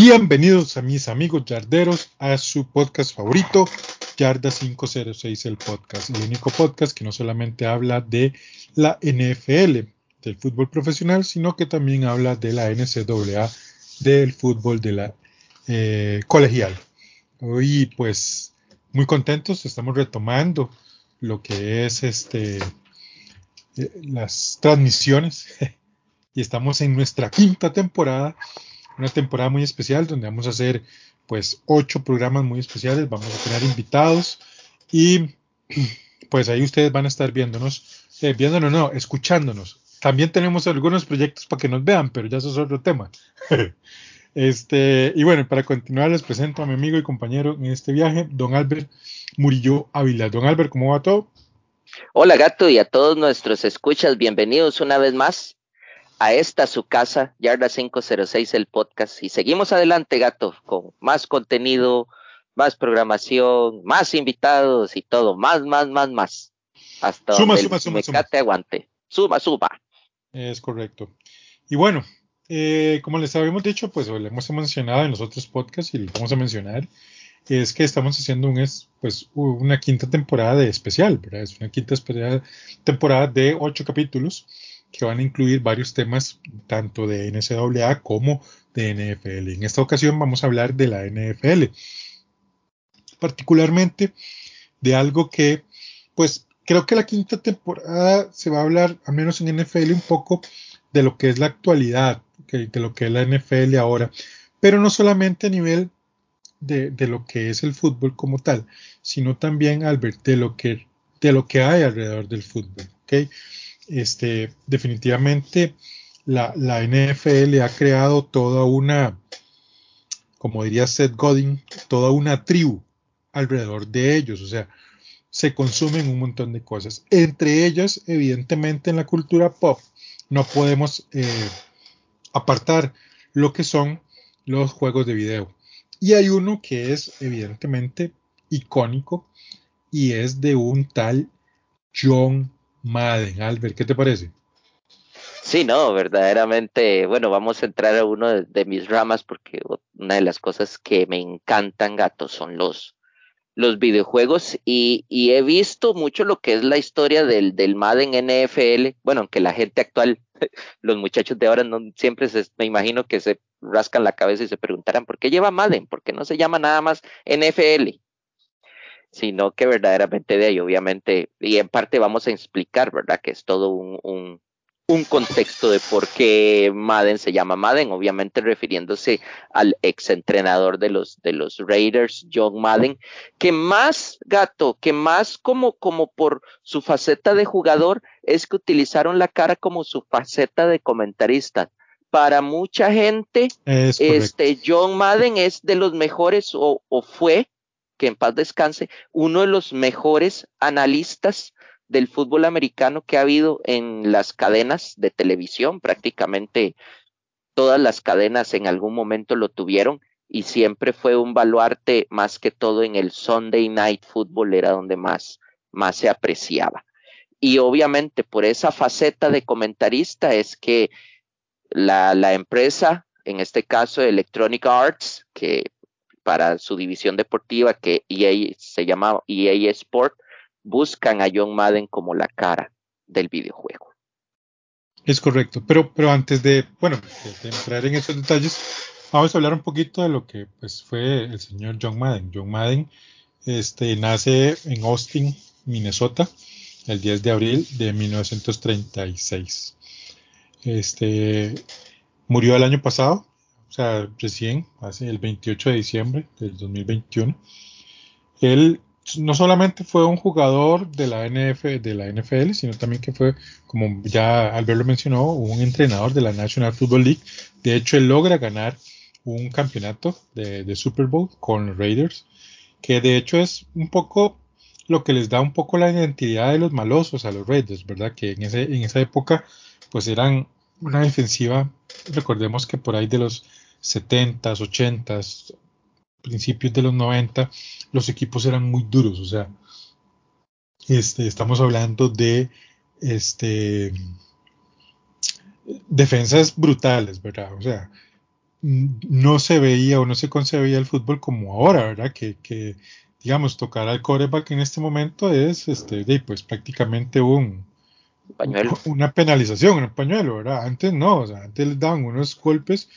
Bienvenidos a mis amigos yarderos a su podcast favorito, Yarda 506, el podcast, el único podcast que no solamente habla de la NFL, del fútbol profesional, sino que también habla de la NCAA, del fútbol de la eh, colegial. Hoy, pues, muy contentos, estamos retomando lo que es este eh, las transmisiones y estamos en nuestra quinta temporada una temporada muy especial donde vamos a hacer pues ocho programas muy especiales, vamos a tener invitados y pues ahí ustedes van a estar viéndonos, eh, viéndonos no, escuchándonos. También tenemos algunos proyectos para que nos vean, pero ya eso es otro tema. este, y bueno, para continuar les presento a mi amigo y compañero en este viaje, don Albert Murillo Ávila. Don Albert, ¿cómo va todo? Hola gato y a todos nuestros escuchas, bienvenidos una vez más a esta su casa, Yarda 506, el podcast. Y seguimos adelante, gato, con más contenido, más programación, más invitados y todo, más, más, más, más. Hasta suma, donde suma, el suma, aguante. Suma, suma. Es correcto. Y bueno, eh, como les habíamos dicho, pues lo hemos mencionado en los otros podcasts y lo vamos a mencionar, es que estamos haciendo un, es, pues, una quinta temporada de especial, ¿verdad? Es una quinta temporada de ocho capítulos que van a incluir varios temas tanto de NCAA como de NFL. En esta ocasión vamos a hablar de la NFL, particularmente de algo que, pues, creo que la quinta temporada se va a hablar, al menos en NFL, un poco de lo que es la actualidad, de lo que es la NFL ahora, pero no solamente a nivel de, de, lo que es el fútbol como tal, sino también, Albert, de lo que, de lo que hay alrededor del fútbol. Este, definitivamente la, la, NFL ha creado toda una, como diría Seth Godin, toda una tribu alrededor de ellos. O sea, se consumen un montón de cosas. Entre ellas, evidentemente, en la cultura pop, no podemos eh, apartar lo que son los juegos de video. Y hay uno que es evidentemente icónico y es de un tal John Madden. Albert, ¿qué te parece? Sí, no, verdaderamente, bueno, vamos a entrar a uno de, mis ramas porque una de las cosas que me encantan, gatos, son los, los videojuegos y, y, he visto mucho lo que es la historia del, del Madden NFL, bueno, aunque la gente actual, los muchachos de ahora no siempre se, me imagino que se rascan la cabeza y se preguntarán, ¿por qué lleva Madden? ¿Por qué no se llama nada más NFL? Sino que verdaderamente de ahí, obviamente, y en parte vamos a explicar, ¿verdad? Que es todo un, un, un, contexto de por qué Madden se llama Madden, obviamente refiriéndose al exentrenador de los, de los Raiders, John Madden, que más, gato, que más como, como por su faceta de jugador, es que utilizaron la cara como su faceta de comentarista para mucha gente, este John Madden es de los mejores o, o, fue que en paz descanse, uno de los mejores analistas del fútbol americano que ha habido en las cadenas de televisión, prácticamente todas las cadenas en algún momento lo tuvieron y siempre fue un baluarte más que todo en el Sunday Night Football era donde más, más se apreciaba. Y obviamente por esa faceta de comentarista es que la, la empresa, en este caso Electronic Arts, que para su división deportiva que EA se llama EA Sport, buscan a John Madden como la cara del videojuego. Es correcto, pero, pero antes de, bueno, entrar en esos detalles, vamos a hablar un poquito de lo que pues, fue el señor John Madden. John Madden este, nace en Austin, Minnesota, el 10 de abril de 1936. Este, murió el año pasado, o sea, recién, hace el 28 de diciembre del 2021. Él no solamente fue un jugador de la, NF, de la NFL, sino también que fue, como ya Albert lo mencionó, un entrenador de la National Football League. De hecho, él logra ganar un campeonato de, de Super Bowl con Raiders. que de hecho es un poco lo que les da un poco la identidad de los malosos a los Raiders, ¿verdad? Que en, ese, en esa época pues eran una defensiva, recordemos que por ahí de los 70s, 80s, principios de los 90, los equipos eran muy duros, o sea, este, estamos hablando de este, defensas brutales, ¿verdad? O sea, no se veía o no se concebía el fútbol como ahora, ¿verdad? Que, que digamos, tocar al coreback en este momento es, este, pues prácticamente un, pañuelo. una penalización, un pañuelo, ¿verdad? Antes no, o sea, antes les daban unos golpes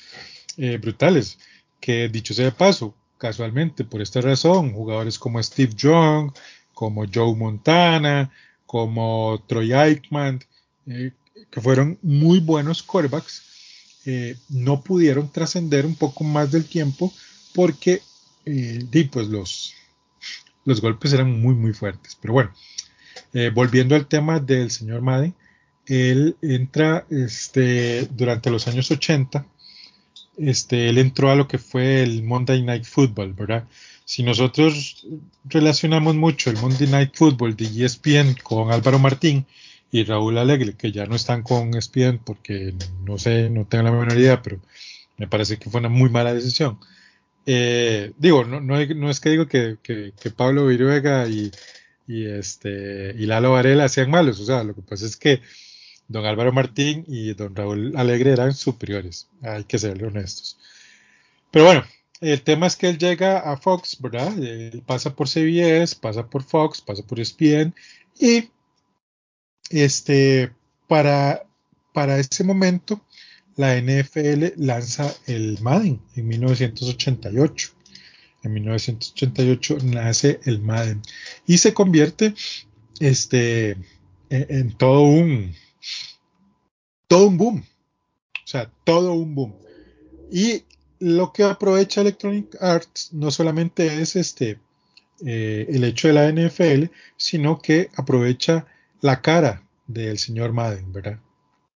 eh, brutales, que dicho sea de paso, casualmente, por esta razón, jugadores como Steve Young, como Joe Montana, como Troy Aikman, eh, que fueron muy buenos quarterbacks, eh, no pudieron trascender un poco más del tiempo porque eh, pues los, los golpes eran muy muy fuertes. Pero bueno, volviendo al tema del señor Madden, él entra este, durante los años 80, este, él entró a lo que fue el Monday Night Football, ¿verdad? si nosotros relacionamos mucho el Monday Night Football de ESPN con Álvaro Martín y Raúl Alegre, que ya no están con ESPN porque no sé, no tengo la menor idea, pero me parece que fue una muy mala decisión. Eh, digo, no, es que digo que, que, Pablo Viruega y, y, este, y Lalo Varela sean malos, o sea, lo que pasa es que don Álvaro Martín y don Raúl Alegre eran superiores, hay que ser honestos. Pero bueno, el tema es que él llega a Fox, ¿verdad? Él pasa por CBS, pasa por Fox, pasa por ESPN y este para para ese momento la NFL lanza el Madden en 1988. En 1988 nace el Madden y se convierte este en, en todo un todo un boom. O sea, todo un boom. Y lo que aprovecha Electronic Arts no solamente es este eh, el hecho de la NFL, sino que aprovecha la cara del señor Madden, ¿verdad?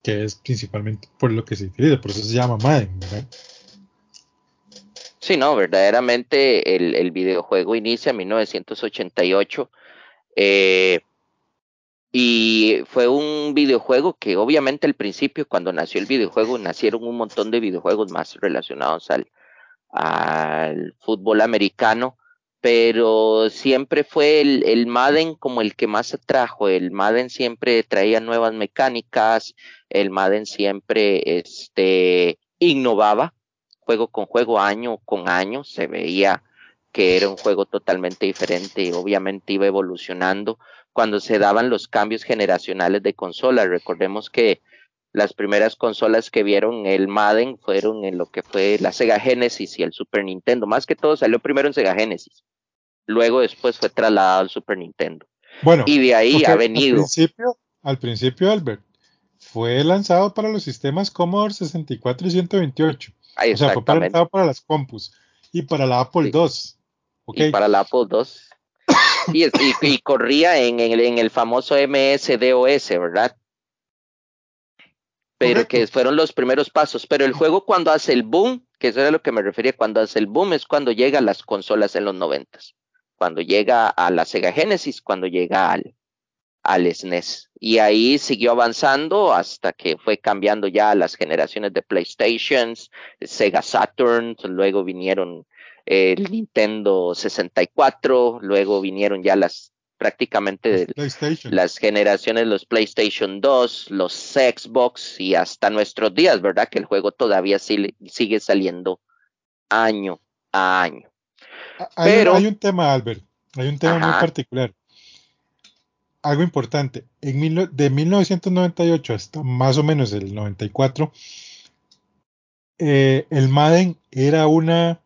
Que es principalmente por lo que se utiliza, por eso se llama Madden, ¿verdad? Sí, no, verdaderamente el, videojuego inicia en 1988. Eh, y fue un videojuego que obviamente al principio, cuando nació el videojuego, nacieron un montón de videojuegos más relacionados al, al fútbol americano, pero siempre fue el, Madden como el que más atrajo. El Madden siempre traía nuevas mecánicas, el Madden siempre este, innovaba, juego con juego, año con año, se veía que era un juego totalmente diferente, obviamente iba evolucionando cuando se daban los cambios generacionales de consolas. Recordemos que las primeras consolas que vieron el Madden fueron en lo que fue la Sega Genesis y el Super Nintendo. Más que todo salió primero en Sega Genesis. Luego después fue trasladado al Super Nintendo. Bueno, y de ahí ha venido. Al principio, al principio, Albert, fue lanzado para los sistemas Commodore 64 y 128. o sea, fue lanzado para las compus y para la Apple II. Y para la Apple II y, corría en, el, famoso MS-DOS, ¿verdad? Pero que fueron los primeros pasos. Pero el juego cuando hace el boom, que eso era lo que me refería, cuando hace el boom es cuando llega a las consolas en los noventas. Cuando llega a la Sega Genesis, cuando llega al, al SNES. Y ahí siguió avanzando hasta que fue cambiando ya las generaciones de PlayStations, Sega Saturn, luego vinieron el Nintendo 64, luego vinieron ya las prácticamente las generaciones, los PlayStation 2, los Xbox y hasta nuestros días, ¿verdad? Que el juego todavía sigue saliendo año a año. Hay, Pero, hay un tema, Albert, hay un tema muy particular. Algo importante, en de 1998 hasta más o menos el 94, eh, el Madden era una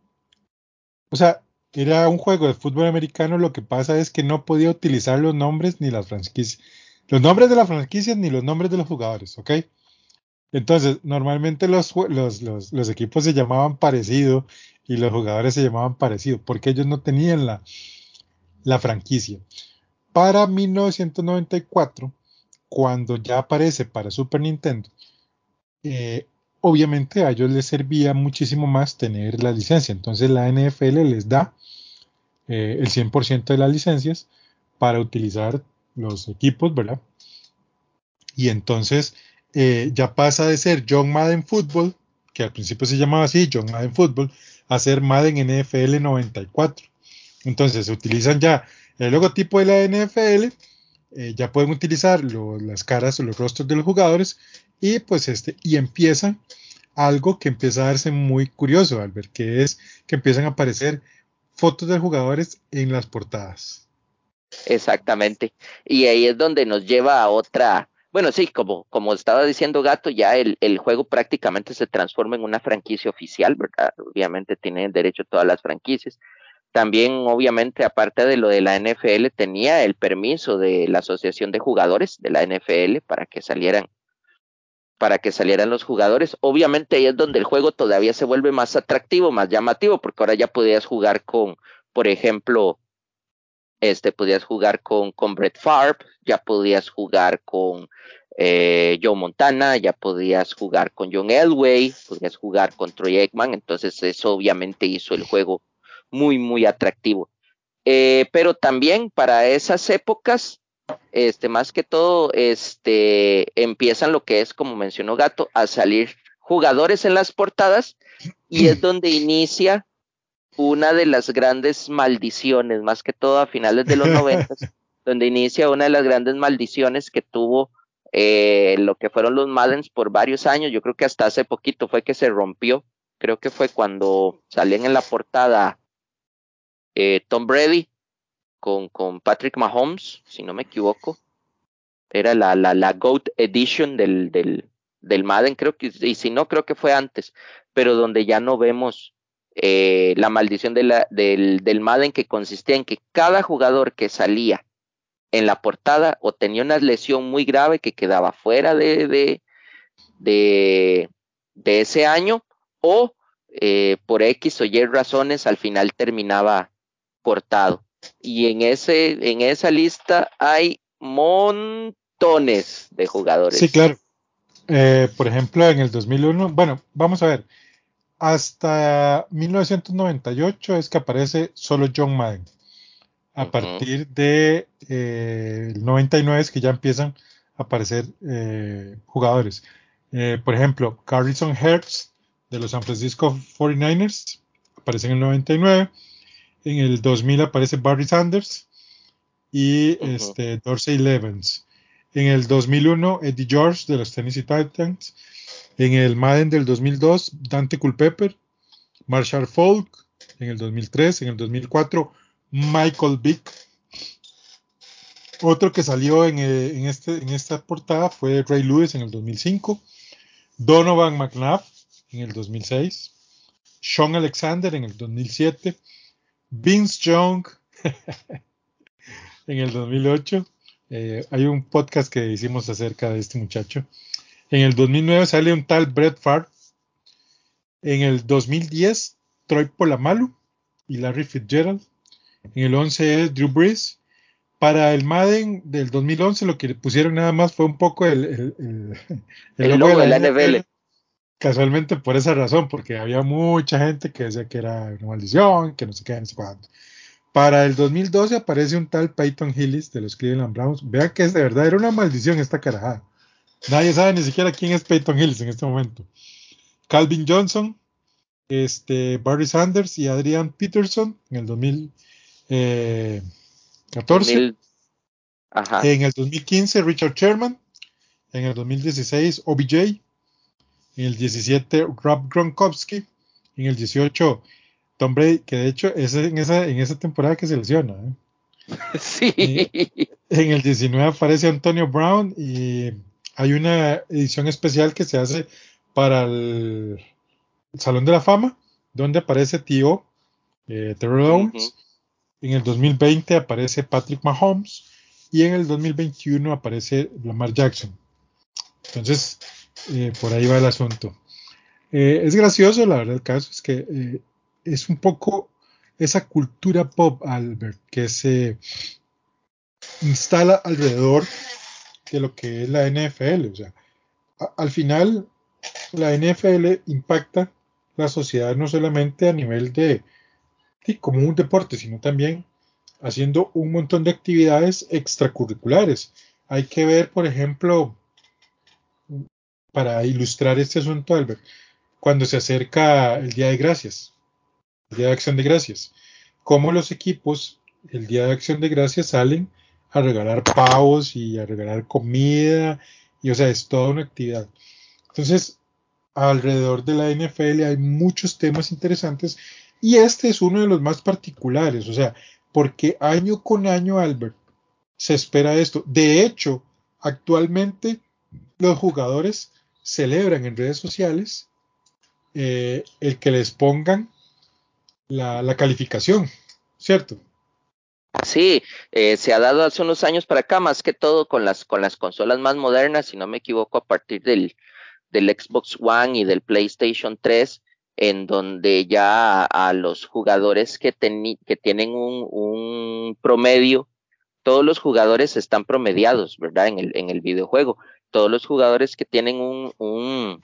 o sea, era un juego de fútbol americano, lo que pasa es que no podía utilizar los nombres ni las franquicias, los nombres de las franquicias ni los nombres de los jugadores, ¿ok? Entonces, normalmente los, equipos se llamaban parecido y los jugadores se llamaban parecido, porque ellos no tenían la, la franquicia. Para 1994, cuando ya aparece para Super Nintendo, eh, obviamente a ellos les servía muchísimo más tener la licencia. Entonces la NFL les da eh, el 100% de las licencias para utilizar los equipos, ¿verdad? Y entonces eh, ya pasa de ser John Madden Football, que al principio se llamaba así, John Madden Football, a ser Madden NFL 94. Entonces se utilizan ya el logotipo de la NFL, eh, ya pueden utilizar las caras o los rostros de los jugadores y pues este, y empiezan algo que empieza a darse muy curioso, Albert, que es que empiezan a aparecer fotos de jugadores en las portadas. Exactamente. Y ahí es donde nos lleva a otra, bueno, sí, como, como estaba diciendo Gato, ya el, el, juego prácticamente se transforma en una franquicia oficial, ¿verdad? Obviamente tienen derecho todas las franquicias. También, obviamente, aparte de lo de la NFL, tenía el permiso de la Asociación de Jugadores de la NFL para que salieran para que salieran los jugadores. Obviamente ahí es donde el juego todavía se vuelve más atractivo, más llamativo, porque ahora ya podías jugar con, por ejemplo, este, podías jugar con, con Brett Favre, ya podías jugar con eh, Joe Montana, ya podías jugar con John Elway, podías jugar con Troy Aikman, entonces eso obviamente hizo el juego muy, muy atractivo. Eh, pero también para esas épocas, este, más que todo, este, empiezan lo que es, como mencionó Gato, a salir jugadores en las portadas y es donde inicia una de las grandes maldiciones, más que todo a finales de los noventas, donde inicia una de las grandes maldiciones que tuvo eh, lo que fueron los Maddens por varios años. Yo creo que hasta hace poquito fue que se rompió. Creo que fue cuando salían en la portada eh, Tom Brady con, con Patrick Mahomes, si no me equivoco. Era la, la, la GOAT Edition del, del, del Madden, creo que, y si no, creo que fue antes, pero donde ya no vemos eh, la maldición de la, del, del Madden que consistía en que cada jugador que salía en la portada o tenía una lesión muy grave que quedaba fuera de, de, de, ese año o eh, por X o Y razones al final terminaba cortado y en ese en esa lista hay montones de jugadores. Sí, claro. Eh, por ejemplo, en el 2001, bueno, vamos a ver, hasta 1998 es que aparece solo John Madden. A partir de eh, el 99 es que ya empiezan a aparecer eh, jugadores. Eh, por ejemplo, Carlson Hertz de los San Francisco 49ers aparece en el 99. En el 2000 aparece Barry Sanders y este, Dorsey Levens. En el 2001, Eddie George de los Tennessee Titans. En el Madden del 2002, Dante Culpepper. Marshall Falk. En el 2003. En el 2004, Michael Vick. Otro que salió en, en, este, en esta portada fue Ray Lewis en el 2005. Donovan McNabb en el 2006. Sean Alexander en el 2007. Vince Young en el 2008. Eh, hay un podcast que hicimos acerca de este muchacho. En el 2009 sale un tal Brett Favre. En el 2010, Troy Polamalu y Larry Fitzgerald. En el 11 es Drew Brees. Para el Madden del 2011 lo que le pusieron nada más fue un poco el, el, el, logo, de la NFL casualmente por esa razón, porque había mucha gente que decía que era una maldición, que no sé qué, no sé. Para el 2012 aparece un tal Peyton Hillis de los Cleveland Browns. Vean que es de verdad, era una maldición esta carajada. Nadie sabe ni siquiera quién es Peyton Hillis en este momento. Calvin Johnson, este, Barry Sanders y Adrian Peterson en el 2014. Ajá. En el 2015, Richard Sherman. En el 2016, OBJ en el 17 Rob Gronkowski, en el 18 Tom Brady, que de hecho es en esa, en esa temporada que se lesiona. ¿eh? Sí. en el 19 aparece Antonio Brown y hay una edición especial que se hace para el Salón de la Fama, donde aparece Tío eh, Terrell Owens. En el 2020 aparece Patrick Mahomes y en el 2021 aparece Lamar Jackson. Entonces, eh, por ahí va el asunto. Eh, es gracioso, la verdad, el caso es que eh, es un poco esa cultura pop, Albert, que se instala alrededor de lo que es la NFL. O sea, al final, la NFL impacta la sociedad no solamente a nivel de, como un deporte, sino también haciendo un montón de actividades extracurriculares. Hay que ver, por ejemplo, para ilustrar este asunto, Albert, cuando se acerca el Día de Gracias, el Día de Acción de Gracias, cómo los equipos el Día de Acción de Gracias salen a regalar pavos y a regalar comida, y o sea, es toda una actividad. Entonces, alrededor de la NFL hay muchos temas interesantes y este es uno de los más particulares, o sea, porque año con año, Albert, se espera esto. De hecho, actualmente los jugadores celebran en redes sociales eh, el que les pongan la, calificación, ¿cierto? Sí, eh, se ha dado hace unos años para acá, más que todo con las, con las consolas más modernas, si no me equivoco, a partir del, del Xbox One y del PlayStation 3, en donde ya a, los jugadores que, que tienen un, un, promedio, todos los jugadores están promediados, ¿verdad? En el, en el videojuego. Todos los jugadores que tienen un, un,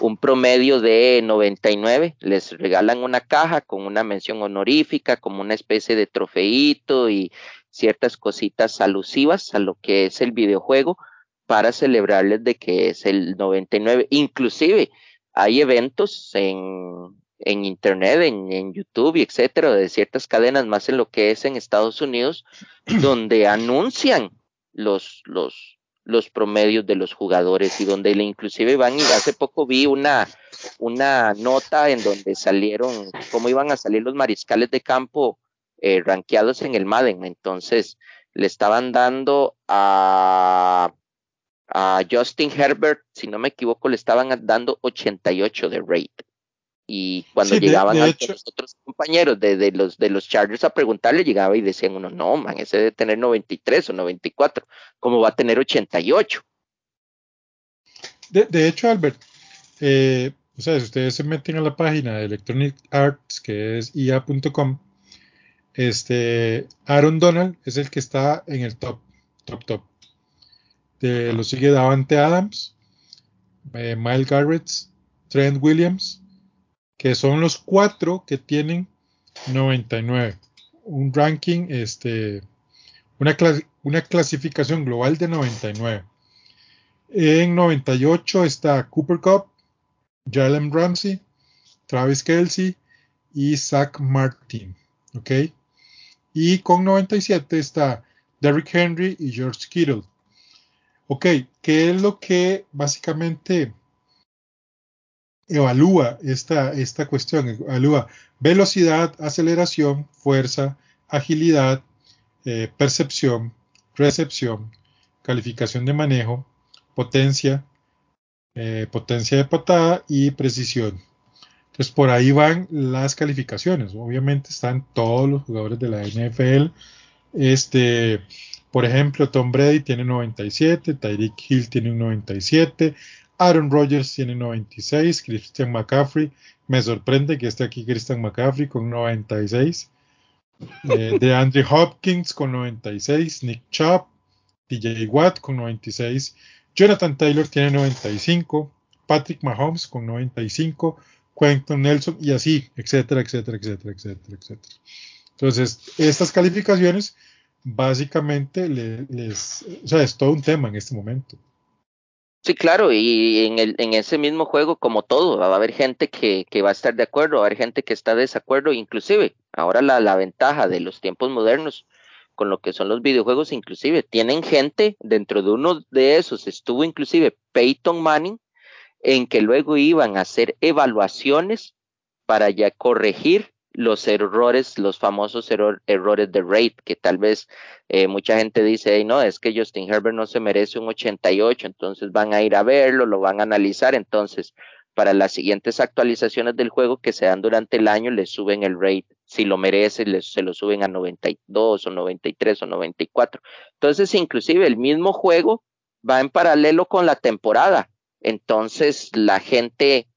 un promedio de 99, les regalan una caja con una mención honorífica, como una especie de trofeito y ciertas cositas alusivas a lo que es el videojuego para celebrarles de que es el 99. Inclusive hay eventos en, en Internet, en, en, YouTube y etcétera, de ciertas cadenas, más en lo que es en Estados Unidos, donde anuncian los, los, los promedios de los jugadores y donde inclusive van y hace poco vi una, una nota en donde salieron cómo iban a salir los mariscales de campo eh, rankeados en el Madden. Entonces le estaban dando a a Justin Herbert, si no me equivoco, le estaban dando 88 de rate. Y cuando llegaban a los otros compañeros de, los, de los Chargers a preguntarle, llegaba y decían uno, no, man, ese debe tener 93 o 94, ¿cómo va a tener 88? De, de hecho, Albert, eh, o sea, si ustedes se meten a la página de Electronic Arts, que es ia.com, este, Aaron Donald es el que está en el top, top, top lo sigue Davante Adams, eh, Miles Garrett, Trent Williams, que son los cuatro que tienen 99. Un ranking, este, una, una clasificación global de 99. En 98 está Cooper Cup, Jalen Ramsey, Travis Kelsey y Zach Martin. ¿Ok? Y con 97 está Derrick Henry y George Kittle. Ok, ¿qué es lo que básicamente evalúa esta, esta cuestión? Evalúa velocidad, aceleración, fuerza, agilidad, eh, percepción, recepción, calificación de manejo, potencia, eh, potencia de patada y precisión. Entonces por ahí van las calificaciones. Obviamente están todos los jugadores de la NFL. Este, por ejemplo, Tom Brady tiene 97, Tyreek Hill tiene un 97, Aaron Rodgers tiene 96, Christian McCaffrey, me sorprende que esté aquí Christian McCaffrey con 96, eh, de Andrew Hopkins con 96, Nick Chubb, DJ Watt con 96, Jonathan Taylor tiene 95, Patrick Mahomes con 95, Quentin Nelson y así, etcétera, etcétera, etcétera, etcétera, etcétera. Entonces, estas calificaciones básicamente les, o sea, es todo un tema en este momento. Sí, claro, y en, el, en ese mismo juego, como todo, va a haber gente que, que va a estar de acuerdo, va a haber gente que está de desacuerdo, inclusive ahora la, la ventaja de los tiempos modernos con lo que son los videojuegos, inclusive tienen gente dentro de uno de esos, estuvo inclusive Peyton Manning, en que luego iban a hacer evaluaciones para ya corregir los errores, los famosos errores de rate, que tal vez eh, mucha gente dice, no, es que Justin Herbert no se merece un 88, entonces van a ir a verlo, lo van a analizar, entonces para las siguientes actualizaciones del juego que se dan durante el año, le suben el rate, si lo merece, se lo suben a 92 o 93 o 94. Entonces, inclusive el mismo juego va en paralelo con la temporada. Entonces, la gente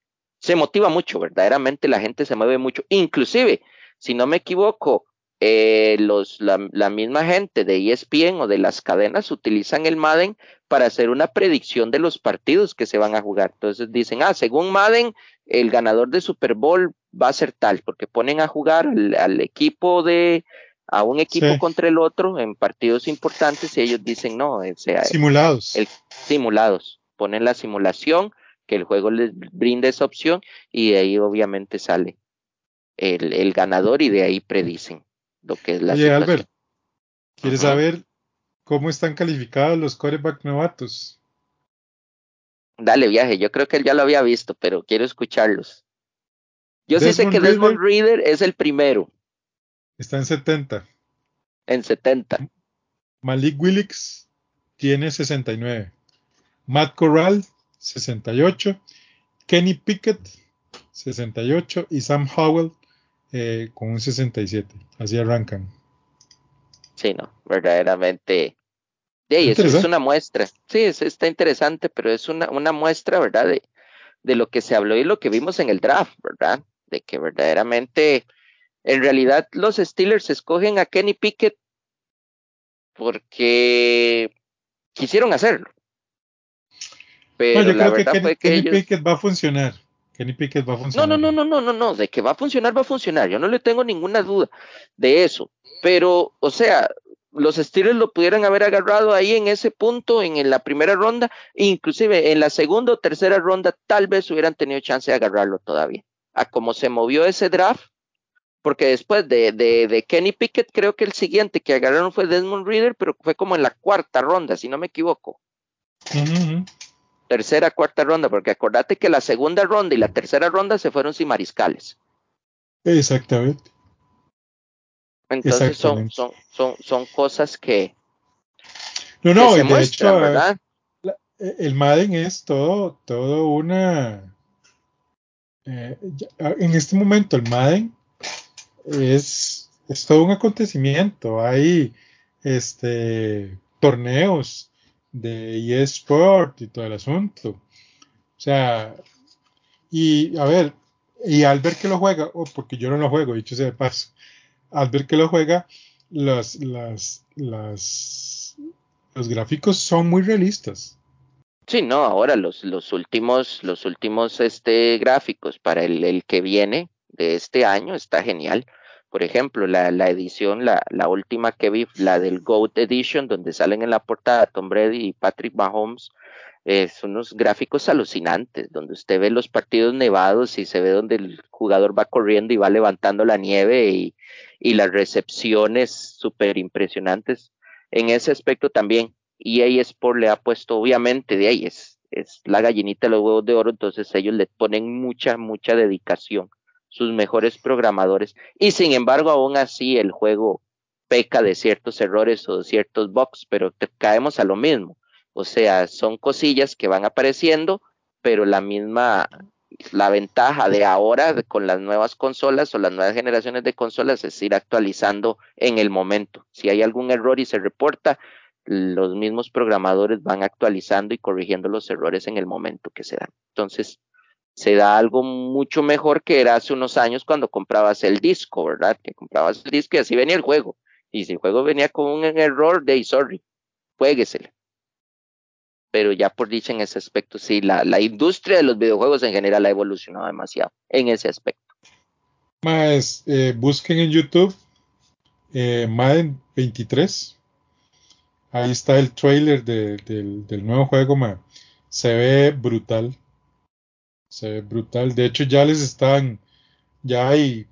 se motiva mucho, verdaderamente la gente se mueve mucho. Inclusive, si no me equivoco, eh, los, la, la, misma gente de ESPN o de las cadenas utilizan el Madden para hacer una predicción de los partidos que se van a jugar. Entonces dicen, ah, según Madden, el ganador de Super Bowl va a ser tal, porque ponen a jugar al, equipo de, a un equipo contra el otro en partidos importantes y ellos dicen no, o sea, simulados. simulados, ponen la simulación, que el juego les brinda esa opción y de ahí obviamente sale el, el ganador y de ahí predicen lo que es la Oye, Albert, ¿quieres saber cómo están calificados los coreback novatos? Dale viaje, yo creo que él ya lo había visto, pero quiero escucharlos. Yo sí sé que Desmond Reader es el primero. Está en 70. En 70. Malik Willix tiene 69. Matt Corral, 68. Kenny Pickett, 68. Y Sam Howell, eh, con un 67. Así arrancan. Sí, no, verdaderamente Sí, eso es una muestra. Sí, está interesante, pero es una, una muestra, ¿verdad? De, de lo que se habló y lo que vimos en el draft, ¿verdad? De que verdaderamente, en realidad, los Steelers escogen a Kenny Pickett porque quisieron hacerlo. Pero yo la creo verdad que Kenny, Pickett va a funcionar. Kenny Pickett va a funcionar. No, no, no, no, no, no, de que va a funcionar, va a funcionar. Yo no le tengo ninguna duda de eso. Pero, o sea, los Steelers lo pudieran haber agarrado ahí en ese punto, en, la primera ronda, inclusive en la segunda o tercera ronda, tal vez hubieran tenido chance de agarrarlo todavía. A cómo se movió ese draft, porque después de, de, Kenny Pickett, creo que el siguiente que agarraron fue Desmond Reader, pero fue como en la cuarta ronda, si no me equivoco. Tercera, cuarta ronda, porque acordate que la segunda ronda y la tercera ronda se fueron sin mariscales. Exactamente. Entonces son, son, son, son cosas que, no, no, de hecho, ¿verdad? E, el Madden es todo, todo una. Eh, en este momento, el Madden es, es todo un acontecimiento. Hay este torneos de eSport y todo el asunto. O sea, y a ver, y al ver que lo juega, oh, porque yo no lo juego, dicho sea de paso, al ver que lo juega, los, las, las, los gráficos son muy realistas. Sí, no, ahora los, los últimos, los últimos este, gráficos para el, el que viene de este año está genial. Por ejemplo, la, edición, la, la, última que vi, la del GOAT Edition, donde salen en la portada Tom Brady y Patrick Mahomes, son unos gráficos alucinantes, donde usted ve los partidos nevados y se ve donde el jugador va corriendo y va levantando la nieve y, y las recepciones súper impresionantes. En ese aspecto también, EA Sport le ha puesto, obviamente, de ahí es, es la gallinita de los huevos de oro, entonces ellos le ponen mucha, mucha dedicación, sus mejores programadores, y sin embargo, aún así el juego peca de ciertos errores o de ciertos bugs, pero caemos a lo mismo. O sea, son cosillas que van apareciendo, pero la misma, la ventaja de ahora con las nuevas consolas o las nuevas generaciones de consolas es ir actualizando en el momento. Si hay algún error y se reporta, los mismos programadores van actualizando y corrigiendo los errores en el momento que se dan. Entonces, se da algo mucho mejor que era hace unos años cuando comprabas el disco, ¿verdad? Que comprabas el disco y así venía el juego. Y si el juego venía con un error, de sorry, juegueselo pero ya por dicho en ese aspecto, sí, la, la, industria de los videojuegos en general ha evolucionado demasiado en ese aspecto. Más, eh, busquen en YouTube eh, Madden 23. Ahí está el trailer del, nuevo juego, se ve brutal. Se ve brutal. De hecho, ya les están, ya hay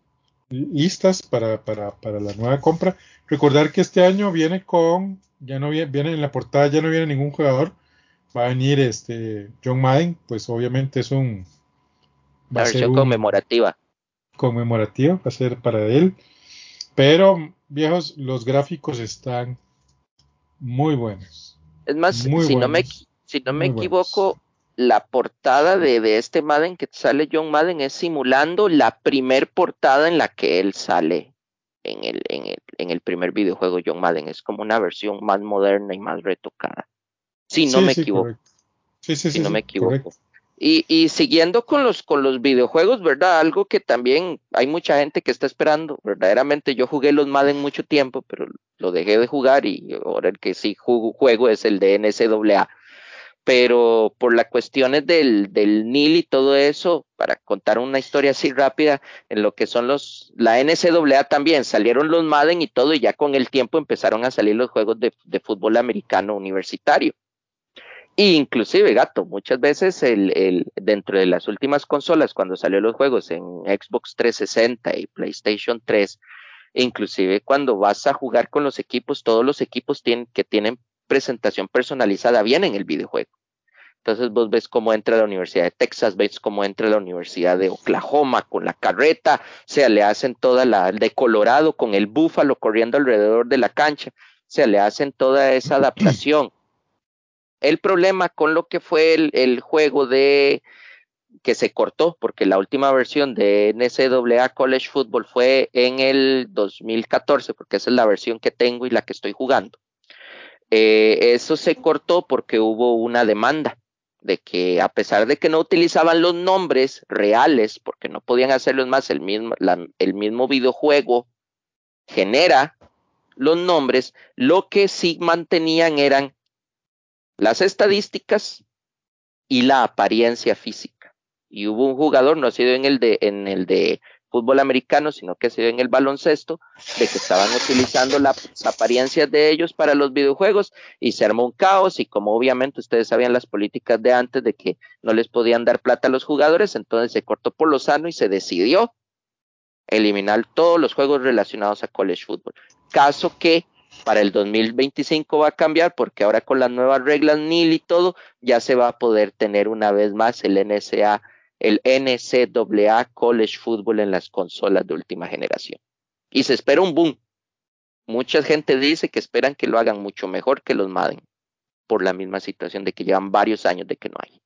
listas para, para, para la nueva compra. Recordar que este año viene con, ya no viene, viene en la portada, ya no viene ningún jugador va a venir este John Madden, pues obviamente es un va versión conmemorativa. Conmemorativa, va a ser para él. Pero, viejos, los gráficos están muy buenos. Es más, si, no me, si no me equivoco, la portada de, de, este Madden que sale John Madden es simulando la primer portada en la que él sale en el, en el, en el primer videojuego John Madden. Es como una versión más moderna y más retocada si no me equivoco. Sí, si no me equivoco. Y, y, siguiendo con los, con los videojuegos, ¿verdad? Algo que también hay mucha gente que está esperando. Verdaderamente yo jugué los Madden mucho tiempo, pero lo dejé de jugar y ahora el que sí juego, juego es el de NCAA. Pero por las cuestiones del, NIL y todo eso, para contar una historia así rápida, en lo que son los, la NCAA también, salieron los Madden y todo, y ya con el tiempo empezaron a salir los juegos de, de fútbol americano universitario. E inclusive, gato, muchas veces el, el, dentro de las últimas consolas, cuando salió los juegos en Xbox 360 y PlayStation 3, inclusive cuando vas a jugar con los equipos, todos los equipos tienen, que tienen presentación personalizada vienen en el videojuego. Entonces vos ves cómo entra la Universidad de Texas, ves cómo entra la Universidad de Oklahoma con la carreta, o sea, le hacen toda la de Colorado con el búfalo corriendo alrededor de la cancha, o sea, le hacen toda esa adaptación. El problema con lo que fue el, el juego de que se cortó, porque la última versión de NCAA College Football fue en el 2014, porque esa es la versión que tengo y la que estoy jugando. Eh, eso se cortó porque hubo una demanda de que a pesar de que no utilizaban los nombres reales, porque no podían hacerlos más, el mismo, el mismo videojuego genera los nombres, lo que sí mantenían eran las estadísticas y la apariencia física. Y hubo un jugador, no ha sido en el de, en el de fútbol americano, sino que se ve en el baloncesto, de que estaban utilizando las apariencias de ellos para los videojuegos y se armó un caos y como obviamente ustedes sabían las políticas de antes de que no les podían dar plata a los jugadores, entonces se cortó por lo sano y se decidió eliminar todos los juegos relacionados a college football. Caso que para el 2025 va a cambiar porque ahora con las nuevas reglas NIL y todo ya se va a poder tener una vez más el NSA el NCAA College Football en las consolas de última generación. Y se espera un boom. Mucha gente dice que esperan que lo hagan mucho mejor que los Madden, por la misma situación de que llevan varios años de que no hay.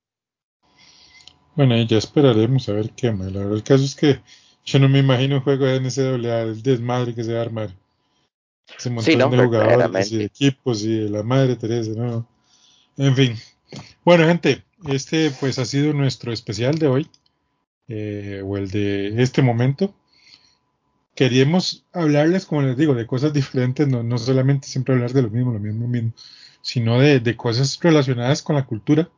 Bueno, ya esperaremos a ver qué más. La verdad, el caso es que yo no me imagino un juego de NCAA, el desmadre que se va a armar. Ese montón Sí, no, de jugadores y de equipos y de la madre Teresa, ¿no? En fin. Bueno, gente, este pues ha sido nuestro especial de hoy, eh, o el de este momento. Queríamos hablarles, como les digo, de cosas diferentes, no, no solamente siempre hablar de lo mismo, lo mismo, mismo, sino de, de cosas relacionadas con la cultura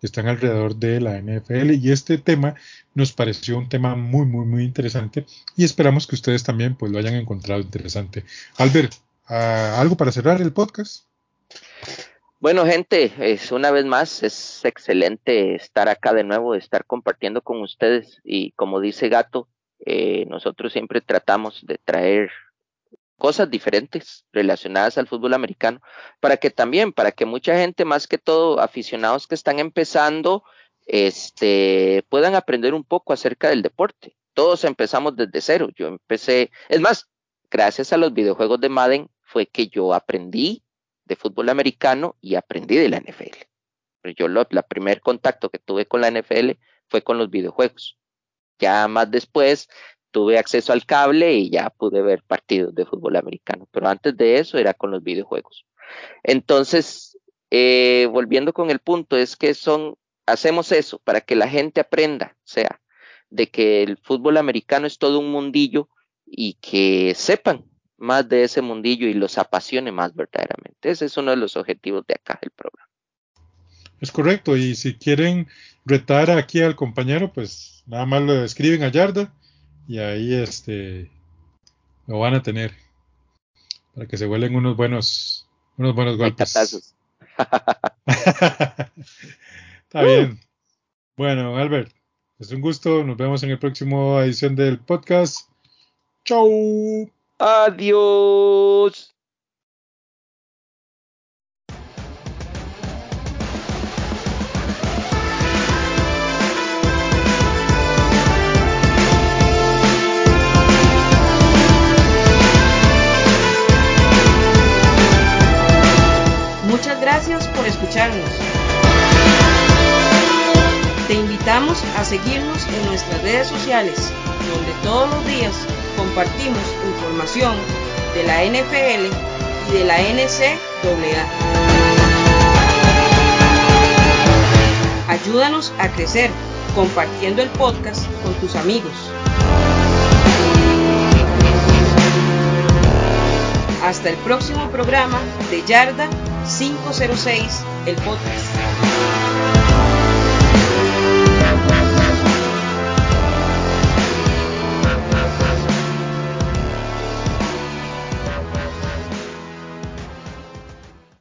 que están alrededor de la NFL. Y este tema nos pareció un tema muy, muy, muy interesante y esperamos que ustedes también pues lo hayan encontrado interesante. Albert, ah, ¿algo para cerrar el podcast? Bueno, gente, es una vez más, es excelente estar acá de nuevo, estar compartiendo con ustedes y como dice Gato, eh, nosotros siempre tratamos de traer cosas diferentes relacionadas al fútbol americano para que también, para que mucha gente, más que todo aficionados que están empezando, este, puedan aprender un poco acerca del deporte. Todos empezamos desde cero. Yo empecé, es más, gracias a los videojuegos de Madden fue que yo aprendí de fútbol americano y aprendí de la NFL. Pero yo lo, la primer contacto que tuve con la NFL fue con los videojuegos. Ya más después tuve acceso al cable y ya pude ver partidos de fútbol americano. Pero antes de eso era con los videojuegos. Entonces, eh, volviendo con el punto, es que son, hacemos eso para que la gente aprenda, o sea, de que el fútbol americano es todo un mundillo y que sepan más de ese mundillo y los apasione más verdaderamente. Ese es uno de los objetivos de acá del programa. Es correcto, y si quieren retar aquí al compañero, pues nada más lo escriben a Yarda y ahí este lo van a tener para que se vuelen unos buenos unos buenos golpes. Está bien. Bueno, Albert, es un gusto. Nos vemos en el próximo edición del podcast. Chau. Adiós. Muchas gracias por escucharnos. Te invitamos a seguirnos redes sociales, donde todos los días compartimos información de la NFL y de la NCAA. Ayúdanos a crecer compartiendo el podcast con tus amigos. Hasta el próximo programa de Yarda 506, el podcast.